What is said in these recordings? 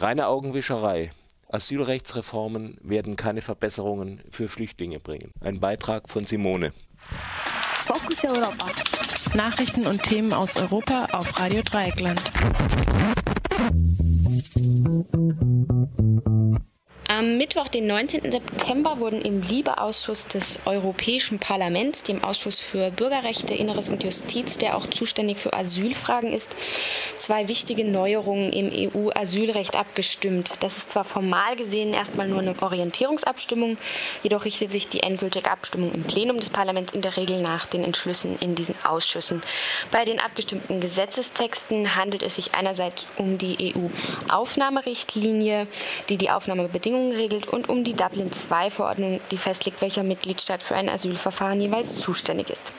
Reine Augenwischerei. Asylrechtsreformen werden keine Verbesserungen für Flüchtlinge bringen. Ein Beitrag von Simone. Fokus Europa. Nachrichten und Themen aus Europa auf Radio Dreieckland. Am Mittwoch, den 19. September, wurden im Liebeausschuss des Europäischen Parlaments, dem Ausschuss für Bürgerrechte, Inneres und Justiz, der auch zuständig für Asylfragen ist, zwei wichtige Neuerungen im EU-Asylrecht abgestimmt. Das ist zwar formal gesehen erstmal nur eine Orientierungsabstimmung, jedoch richtet sich die endgültige Abstimmung im Plenum des Parlaments in der Regel nach den Entschlüssen in diesen Ausschüssen. Bei den abgestimmten Gesetzestexten handelt es sich einerseits um die EU-Aufnahmerichtlinie, die die Aufnahmebedingungen Bedingungen regelt und um die Dublin-II-Verordnung, die festlegt, welcher Mitgliedstaat für ein Asylverfahren jeweils zuständig ist.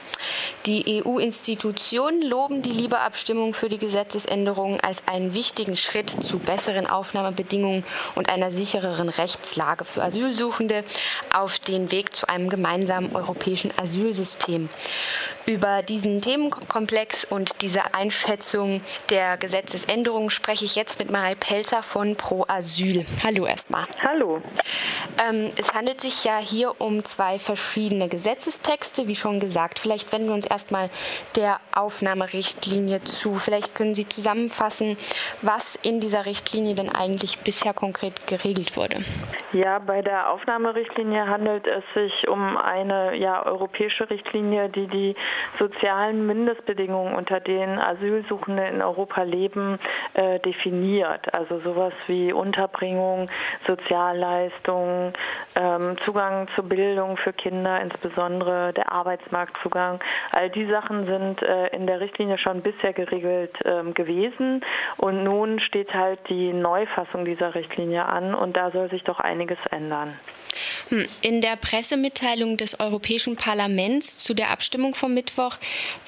Die EU-Institutionen loben die Liebeabstimmung für die Gesetzesänderungen als einen wichtigen Schritt zu besseren Aufnahmebedingungen und einer sichereren Rechtslage für Asylsuchende auf den Weg zu einem gemeinsamen europäischen Asylsystem. Über diesen Themenkomplex und diese Einschätzung der Gesetzesänderungen spreche ich jetzt mit Marei Pelzer von Pro Asyl. Hallo erstmal. Hallo. Ähm, es handelt sich ja hier um zwei verschiedene Gesetzestexte, wie schon gesagt. Vielleicht wenden wir uns erstmal der Aufnahmerichtlinie zu. Vielleicht können Sie zusammenfassen, was in dieser Richtlinie denn eigentlich bisher konkret geregelt wurde. Ja, bei der Aufnahmerichtlinie handelt es sich um eine ja, europäische Richtlinie, die die sozialen Mindestbedingungen, unter denen Asylsuchende in Europa leben, äh, definiert. Also sowas wie Unterbringung, Sozialleistungen, ähm, Zugang zur Bildung für Kinder, insbesondere der Arbeitsmarktzugang. All die Sachen sind äh, in der Richtlinie schon bisher geregelt ähm, gewesen und nun steht halt die Neufassung dieser Richtlinie an und da soll sich doch einiges ändern. Hm, in der Pressemitteilung des Europäischen Parlaments zu der Abstimmung vom Mittwoch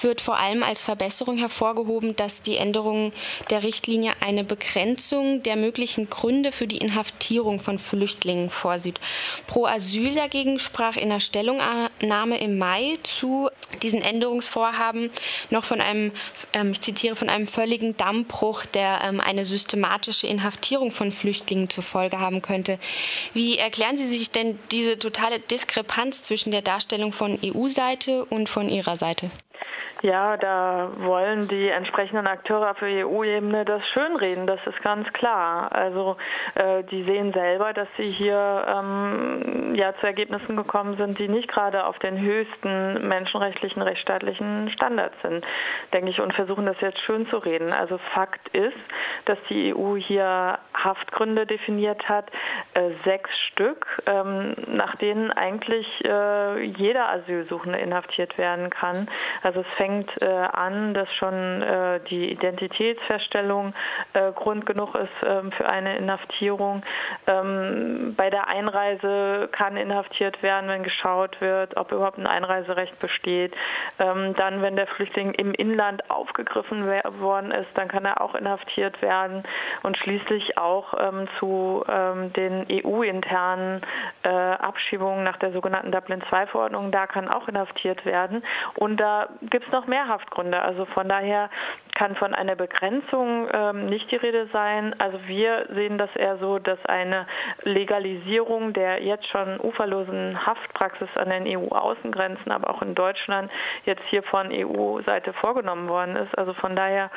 wird vor allem als Verbesserung hervorgehoben, dass die Änderung der Richtlinie eine Begrenzung der möglichen Gründe für die Inhaftierung von Flüchtlingen vorsieht. Pro Asyl dagegen sprach in der Stellungnahme im Mai zu diesen Änderungsvorhaben noch von einem, ähm, ich zitiere, von einem völligen Dammbruch, der ähm, eine systematische Inhaftierung von Flüchtlingen zur Folge haben könnte. Wie erklären Sie sich denn diese totale Diskrepanz zwischen der Darstellung von EU-Seite und von Ihrer Seite? Ja, da wollen die entsprechenden Akteure auf EU-Ebene das schönreden, das ist ganz klar. Also äh, die sehen selber, dass sie hier ähm, ja zu Ergebnissen gekommen sind, die nicht gerade auf den höchsten menschenrechtlichen, rechtsstaatlichen Standards sind, denke ich, und versuchen das jetzt schön zu reden. Also Fakt ist, dass die EU hier Haftgründe definiert hat, äh, sechs Stück, ähm, nach denen eigentlich äh, jeder Asylsuchende inhaftiert werden kann. Also es fängt äh, an, dass schon äh, die Identitätsfeststellung äh, Grund genug ist ähm, für eine Inhaftierung. Ähm, bei der Einreise kann inhaftiert werden, wenn geschaut wird, ob überhaupt ein Einreiserecht besteht. Ähm, dann, wenn der Flüchtling im Inland aufgegriffen worden ist, dann kann er auch inhaftiert werden und schließlich auch ähm, zu ähm, den EU-internen äh, Abschiebungen nach der sogenannten Dublin-II-Verordnung, da kann auch inhaftiert werden. Und da gibt es noch mehr Haftgründe. Also von daher kann von einer Begrenzung ähm, nicht die Rede sein. Also wir sehen das eher so, dass eine Legalisierung der jetzt schon uferlosen Haftpraxis an den EU-Außengrenzen, aber auch in Deutschland jetzt hier von EU-Seite vorgenommen worden ist. Also von daher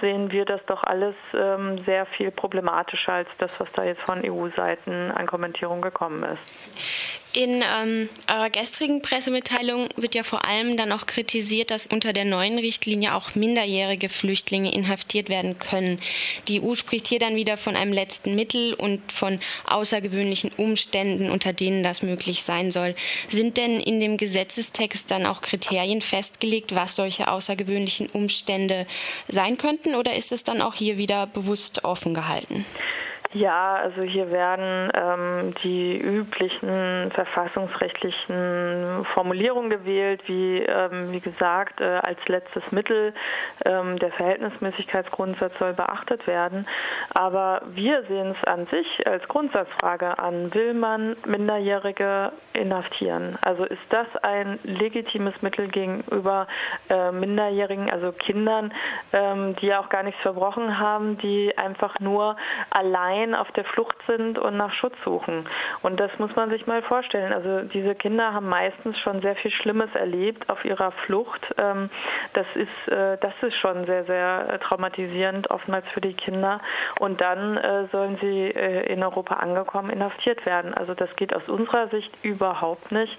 sehen wir das doch alles ähm, sehr viel problematischer als das, was da jetzt von EU-Seiten an Kommentierung gekommen ist. In ähm, eurer gestrigen Pressemitteilung wird ja vor allem dann auch kritisiert, dass unter der neuen Richtlinie auch minderjährige Flüchtlinge inhaftiert werden können. Die EU spricht hier dann wieder von einem letzten Mittel und von außergewöhnlichen Umständen, unter denen das möglich sein soll. Sind denn in dem Gesetzestext dann auch Kriterien festgelegt, was solche außergewöhnlichen Umstände sein könnten, oder ist es dann auch hier wieder bewusst offen gehalten? Ja, also hier werden ähm, die üblichen verfassungsrechtlichen Formulierungen gewählt, wie, ähm, wie gesagt, äh, als letztes Mittel ähm, der Verhältnismäßigkeitsgrundsatz soll beachtet werden. Aber wir sehen es an sich als Grundsatzfrage an, will man Minderjährige inhaftieren? Also ist das ein legitimes Mittel gegenüber äh, Minderjährigen, also Kindern, ähm, die auch gar nichts verbrochen haben, die einfach nur allein allein auf der Flucht sind und nach Schutz suchen. Und das muss man sich mal vorstellen. Also diese Kinder haben meistens schon sehr viel Schlimmes erlebt auf ihrer Flucht. Ähm, das ist, äh, das ist schon sehr, sehr traumatisierend oftmals für die Kinder. Und dann äh, sollen sie äh, in Europa angekommen inhaftiert werden. Also das geht aus unserer Sicht überhaupt nicht.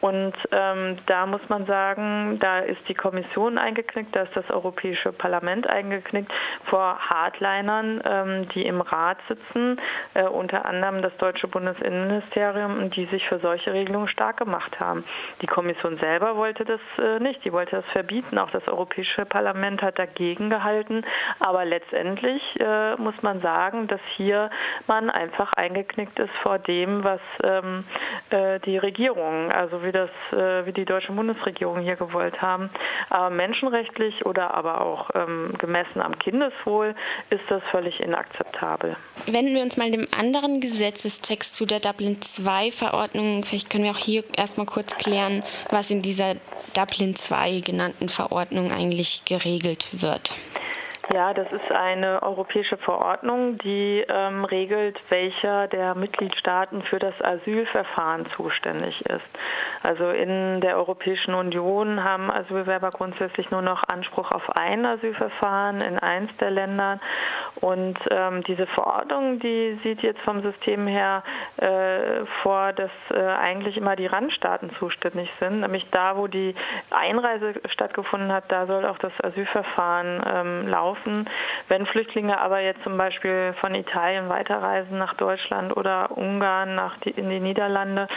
Und ähm, da muss man sagen, da ist die Kommission eingeknickt, da ist das Europäische Parlament eingeknickt vor Hardlinern, ähm, die im Rat sitzen, äh, unter anderem das deutsche Bundesinnenministerium, die sich für solche Regelungen stark gemacht haben. Die Kommission selber wollte das äh, nicht, die wollte das verbieten. Auch das Europäische Parlament hat dagegen gehalten. Aber letztendlich äh, muss man sagen, dass hier man einfach eingeknickt ist vor dem, was ähm, äh, die Regierung, also wie das, äh, wie die deutsche Bundesregierung hier gewollt haben. Aber menschenrechtlich oder aber auch ähm, gemessen am Kindeswohl ist das völlig inakzeptabel. Wenden wir uns mal dem anderen Gesetzestext zu der Dublin II-Verordnung. Vielleicht können wir auch hier erstmal kurz klären, was in dieser Dublin II genannten Verordnung eigentlich geregelt wird. Ja, das ist eine europäische Verordnung, die ähm, regelt, welcher der Mitgliedstaaten für das Asylverfahren zuständig ist. Also in der Europäischen Union haben Asylbewerber grundsätzlich nur noch Anspruch auf ein Asylverfahren in eins der Länder. Und ähm, diese Verordnung, die sieht jetzt vom System her äh, vor, dass äh, eigentlich immer die Randstaaten zuständig sind. Nämlich da, wo die Einreise stattgefunden hat, da soll auch das Asylverfahren ähm, laufen. Wenn Flüchtlinge aber jetzt zum Beispiel von Italien weiterreisen nach Deutschland oder Ungarn nach die, in die Niederlande,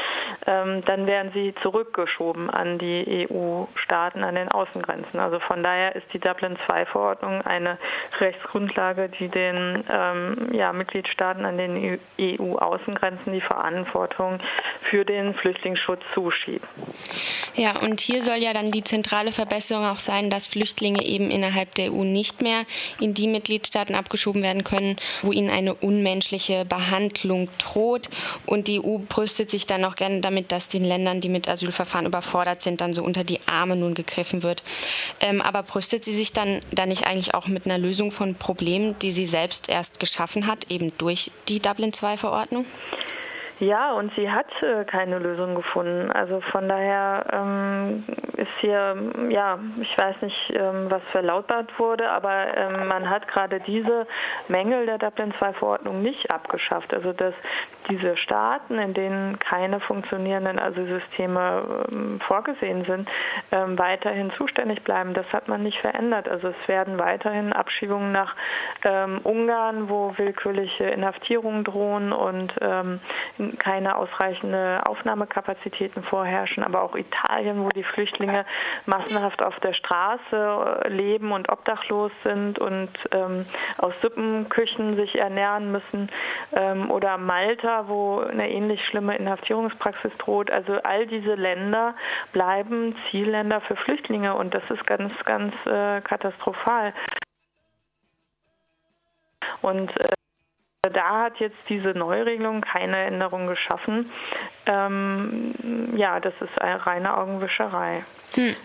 ähm, dann werden sie zurückgeschoben an die EU-Staaten, an den Außengrenzen. Also von daher ist die Dublin-II-Verordnung eine Rechtsgrundlage, die den ähm, ja, Mitgliedstaaten an den EU-Außengrenzen die Verantwortung für den Flüchtlingsschutz zuschiebt. Ja, und hier soll ja dann die zentrale Verbesserung auch sein, dass Flüchtlinge eben innerhalb der EU nicht mehr in die Mitgliedstaaten abgeschoben werden können, wo ihnen eine unmenschliche Behandlung droht. Und die EU brüstet sich dann auch gerne damit, dass den Ländern, die mit Asylverfahren überfordert sind, dann so unter die Arme nun gegriffen wird. Ähm, aber brüstet sie sich dann, dann nicht eigentlich auch mit einer Lösung von Problemen, die sie selbst erst geschaffen hat, eben durch die Dublin-II-Verordnung? Ja, und sie hat keine Lösung gefunden. Also von daher ähm, ist hier, ja, ich weiß nicht, ähm, was verlautbart wurde, aber ähm, man hat gerade diese Mängel der Dublin-II-Verordnung nicht abgeschafft. Also dass diese Staaten, in denen keine funktionierenden Asylsysteme ähm, vorgesehen sind, ähm, weiterhin zuständig bleiben, das hat man nicht verändert. Also es werden weiterhin Abschiebungen nach ähm, Ungarn, wo willkürliche Inhaftierungen drohen und keine ausreichende Aufnahmekapazitäten vorherrschen, aber auch Italien, wo die Flüchtlinge massenhaft auf der Straße äh, leben und obdachlos sind und ähm, aus Suppenküchen sich ernähren müssen, ähm, oder Malta, wo eine ähnlich schlimme Inhaftierungspraxis droht. Also all diese Länder bleiben Zielländer für Flüchtlinge und das ist ganz, ganz äh, katastrophal. Und äh, da hat jetzt diese Neuregelung keine Änderung geschaffen. Ähm, ja, das ist eine reine Augenwischerei. Hm.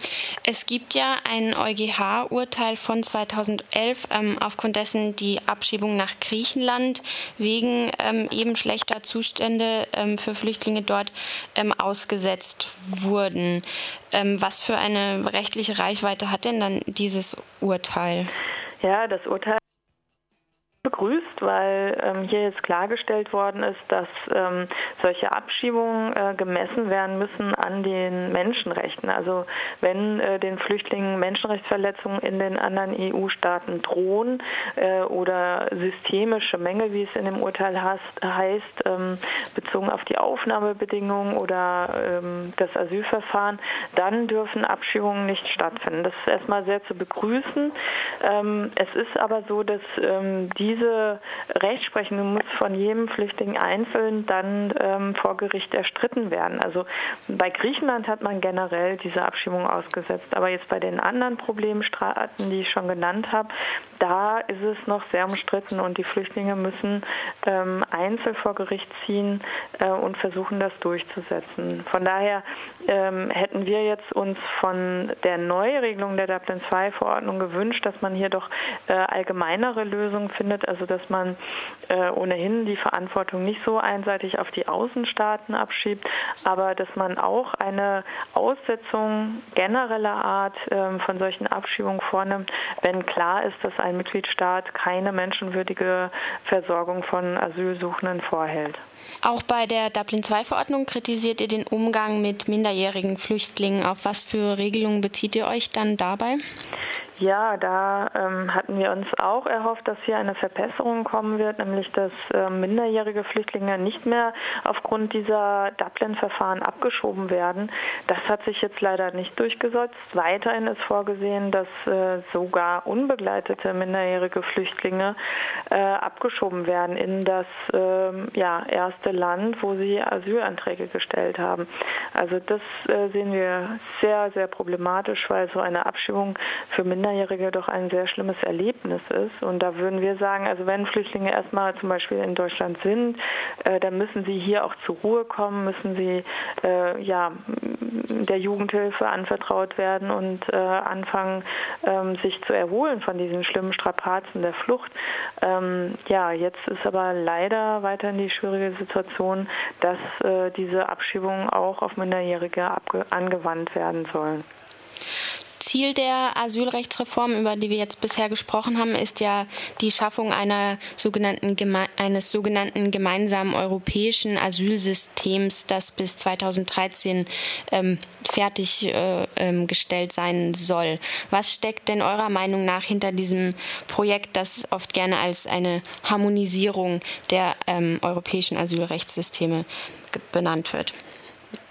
Es gibt ja ein EuGH-Urteil von 2011, ähm, aufgrund dessen die Abschiebung nach Griechenland wegen ähm, eben schlechter Zustände ähm, für Flüchtlinge dort ähm, ausgesetzt wurden. Ähm, was für eine rechtliche Reichweite hat denn dann dieses Urteil? Ja, das Urteil begrüßt, weil ähm, hier jetzt klargestellt worden ist, dass ähm, solche Abschiebungen äh, gemessen werden müssen an den Menschenrechten. Also wenn äh, den Flüchtlingen Menschenrechtsverletzungen in den anderen EU-Staaten drohen äh, oder systemische Mängel, wie es in dem Urteil heißt, heißt ähm, bezogen auf die Aufnahmebedingungen oder ähm, das Asylverfahren, dann dürfen Abschiebungen nicht stattfinden. Das ist erstmal sehr zu begrüßen. Ähm, es ist aber so, dass ähm, die diese Rechtsprechung muss von jedem Flüchtling einzeln dann ähm, vor Gericht erstritten werden. Also bei Griechenland hat man generell diese Abschiebung ausgesetzt, aber jetzt bei den anderen Problemstaaten, die ich schon genannt habe, da ist es noch sehr umstritten und die Flüchtlinge müssen ähm, einzeln vor Gericht ziehen äh, und versuchen, das durchzusetzen. Von daher ähm, hätten wir jetzt uns von der Neuregelung der Dublin II-Verordnung gewünscht, dass man hier doch äh, allgemeinere Lösungen findet, wird, also dass man äh, ohnehin die Verantwortung nicht so einseitig auf die Außenstaaten abschiebt, aber dass man auch eine Aussetzung genereller Art äh, von solchen Abschiebungen vornimmt, wenn klar ist, dass ein Mitgliedstaat keine menschenwürdige Versorgung von Asylsuchenden vorhält. Auch bei der Dublin-II-Verordnung kritisiert ihr den Umgang mit minderjährigen Flüchtlingen. Auf was für Regelungen bezieht ihr euch dann dabei? Ja, da ähm, hatten wir uns auch erhofft, dass hier eine Verbesserung kommen wird, nämlich dass äh, minderjährige Flüchtlinge nicht mehr aufgrund dieser Dublin-Verfahren abgeschoben werden. Das hat sich jetzt leider nicht durchgesetzt. Weiterhin ist vorgesehen, dass äh, sogar unbegleitete minderjährige Flüchtlinge äh, abgeschoben werden in das ähm, ja, erste Land, wo sie Asylanträge gestellt haben. Also das äh, sehen wir sehr, sehr problematisch, weil so eine Abschiebung für Minderjährige Minderjährige doch ein sehr schlimmes Erlebnis ist. Und da würden wir sagen, also wenn Flüchtlinge erstmal zum Beispiel in Deutschland sind, äh, dann müssen sie hier auch zur Ruhe kommen, müssen sie äh, ja der Jugendhilfe anvertraut werden und äh, anfangen, ähm, sich zu erholen von diesen schlimmen Strapazen der Flucht. Ähm, ja, jetzt ist aber leider weiterhin die schwierige Situation, dass äh, diese Abschiebungen auch auf Minderjährige angewandt werden sollen. Ziel der Asylrechtsreform, über die wir jetzt bisher gesprochen haben, ist ja die Schaffung einer sogenannten eines sogenannten gemeinsamen europäischen Asylsystems, das bis 2013 ähm, fertiggestellt äh, ähm, sein soll. Was steckt denn eurer Meinung nach hinter diesem Projekt, das oft gerne als eine Harmonisierung der ähm, europäischen Asylrechtssysteme benannt wird?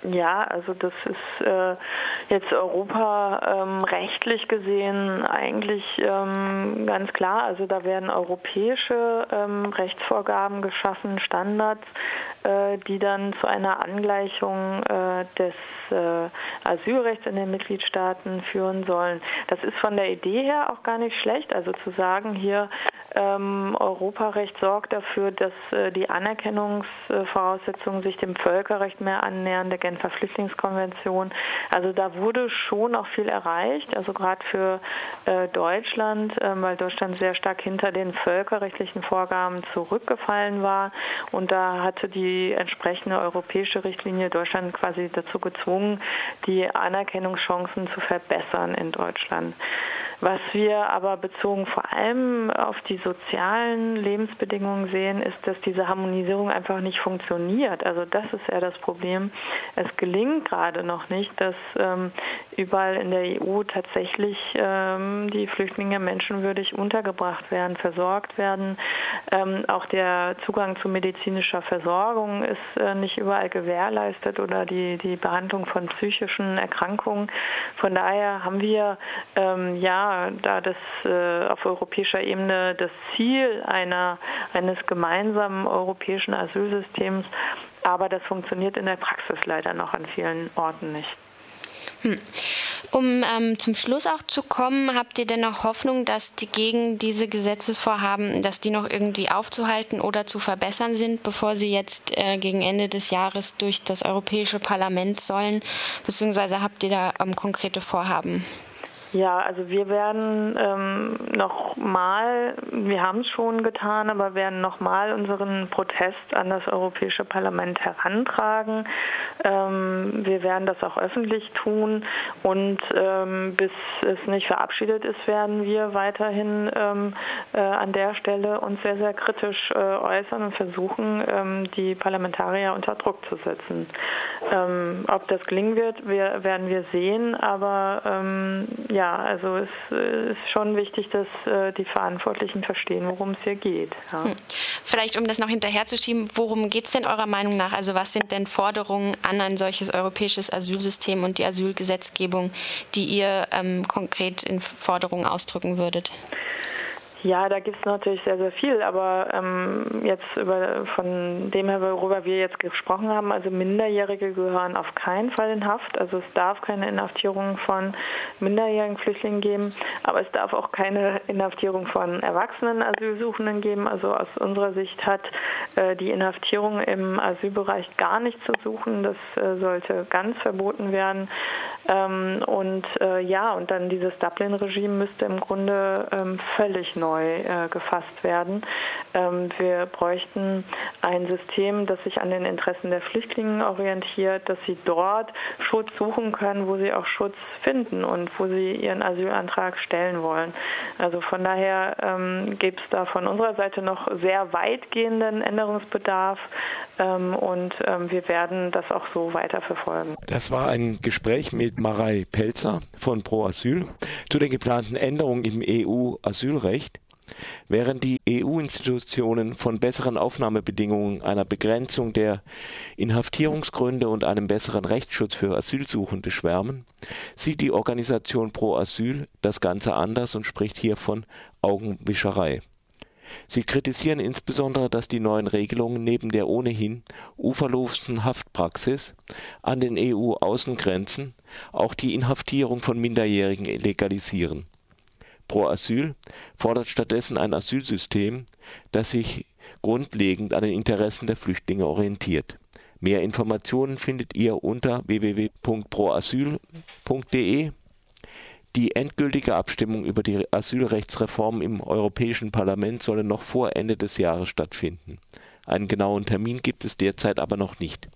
Ja, also das ist äh, jetzt Europa ähm, rechtlich gesehen eigentlich ähm, ganz klar. Also da werden europäische ähm, Rechtsvorgaben geschaffen, Standards, äh, die dann zu einer Angleichung äh, des äh, Asylrechts in den Mitgliedstaaten führen sollen. Das ist von der Idee her auch gar nicht schlecht. Also zu sagen, hier ähm, Europarecht sorgt dafür, dass äh, die Anerkennungsvoraussetzungen sich dem Völkerrecht mehr annähern, der Genfer Flüchtlingskonvention. Also da wurde schon auch viel erreicht, also gerade für äh, Deutschland, äh, weil Deutschland sehr stark hinter den völkerrechtlichen Vorgaben zurückgefallen war. Und da hatte die entsprechende europäische Richtlinie Deutschland quasi dazu gezwungen, die Anerkennungschancen zu verbessern in Deutschland. Was wir aber bezogen vor allem auf die sozialen Lebensbedingungen sehen, ist, dass diese Harmonisierung einfach nicht funktioniert. Also das ist eher das Problem. Es gelingt gerade noch nicht, dass ähm, überall in der EU tatsächlich ähm, die Flüchtlinge menschenwürdig untergebracht werden, versorgt werden. Ähm, auch der Zugang zu medizinischer Versorgung ist äh, nicht überall gewährleistet oder die, die Behandlung von psychischen Erkrankungen. Von daher haben wir ähm, da das äh, auf europäischer Ebene das Ziel einer, eines gemeinsamen europäischen Asylsystems, aber das funktioniert in der Praxis leider noch an vielen Orten nicht. Hm. Um ähm, zum Schluss auch zu kommen, habt ihr denn noch Hoffnung, dass die gegen diese Gesetzesvorhaben, dass die noch irgendwie aufzuhalten oder zu verbessern sind, bevor sie jetzt äh, gegen Ende des Jahres durch das Europäische Parlament sollen? Beziehungsweise habt ihr da ähm, konkrete Vorhaben? Ja, also wir werden ähm, nochmal, wir haben es schon getan, aber werden nochmal unseren Protest an das Europäische Parlament herantragen. Ähm, wir werden das auch öffentlich tun und ähm, bis es nicht verabschiedet ist, werden wir weiterhin ähm, äh, an der Stelle uns sehr, sehr kritisch äh, äußern und versuchen, ähm, die Parlamentarier unter Druck zu setzen. Ähm, ob das gelingen wird, wir, werden wir sehen, aber ja, ja, also es ist schon wichtig, dass äh, die Verantwortlichen verstehen, worum es hier geht. Ja. Hm. Vielleicht, um das noch hinterherzuschieben, worum geht es denn eurer Meinung nach? Also was sind denn Forderungen an ein solches europäisches Asylsystem und die Asylgesetzgebung, die ihr ähm, konkret in Forderungen ausdrücken würdet? Ja, da gibt es natürlich sehr, sehr viel, aber ähm, jetzt über, von dem her, worüber wir jetzt gesprochen haben, also Minderjährige gehören auf keinen Fall in Haft. Also es darf keine Inhaftierung von minderjährigen Flüchtlingen geben, aber es darf auch keine Inhaftierung von erwachsenen Asylsuchenden geben. Also aus unserer Sicht hat äh, die Inhaftierung im Asylbereich gar nicht zu suchen. Das äh, sollte ganz verboten werden. Ähm, und äh, ja, und dann dieses Dublin-Regime müsste im Grunde ähm, völlig neu neu äh, gefasst werden. Ähm, wir bräuchten ein System, das sich an den Interessen der Flüchtlinge orientiert, dass sie dort Schutz suchen können, wo sie auch Schutz finden und wo sie ihren Asylantrag stellen wollen. Also von daher ähm, gibt es da von unserer Seite noch sehr weitgehenden Änderungsbedarf ähm, und ähm, wir werden das auch so weiterverfolgen. Das war ein Gespräch mit Marei Pelzer von Pro Asyl zu den geplanten Änderungen im EU-Asylrecht. Während die EU-Institutionen von besseren Aufnahmebedingungen, einer Begrenzung der Inhaftierungsgründe und einem besseren Rechtsschutz für Asylsuchende schwärmen, sieht die Organisation Pro Asyl das Ganze anders und spricht hier von Augenwischerei. Sie kritisieren insbesondere, dass die neuen Regelungen neben der ohnehin uferlosen Haftpraxis an den EU-Außengrenzen auch die Inhaftierung von Minderjährigen legalisieren Pro Asyl fordert stattdessen ein Asylsystem, das sich grundlegend an den Interessen der Flüchtlinge orientiert. Mehr Informationen findet ihr unter www.proasyl.de. Die endgültige Abstimmung über die Asylrechtsreform im Europäischen Parlament solle noch vor Ende des Jahres stattfinden. Einen genauen Termin gibt es derzeit aber noch nicht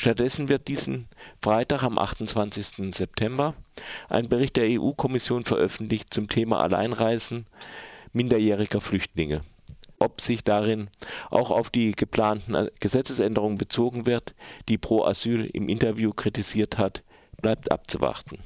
Stattdessen wird diesen Freitag am 28. September ein Bericht der EU-Kommission veröffentlicht zum Thema Alleinreisen minderjähriger Flüchtlinge. Ob sich darin auch auf die geplanten Gesetzesänderungen bezogen wird, die Pro Asyl im Interview kritisiert hat, bleibt abzuwarten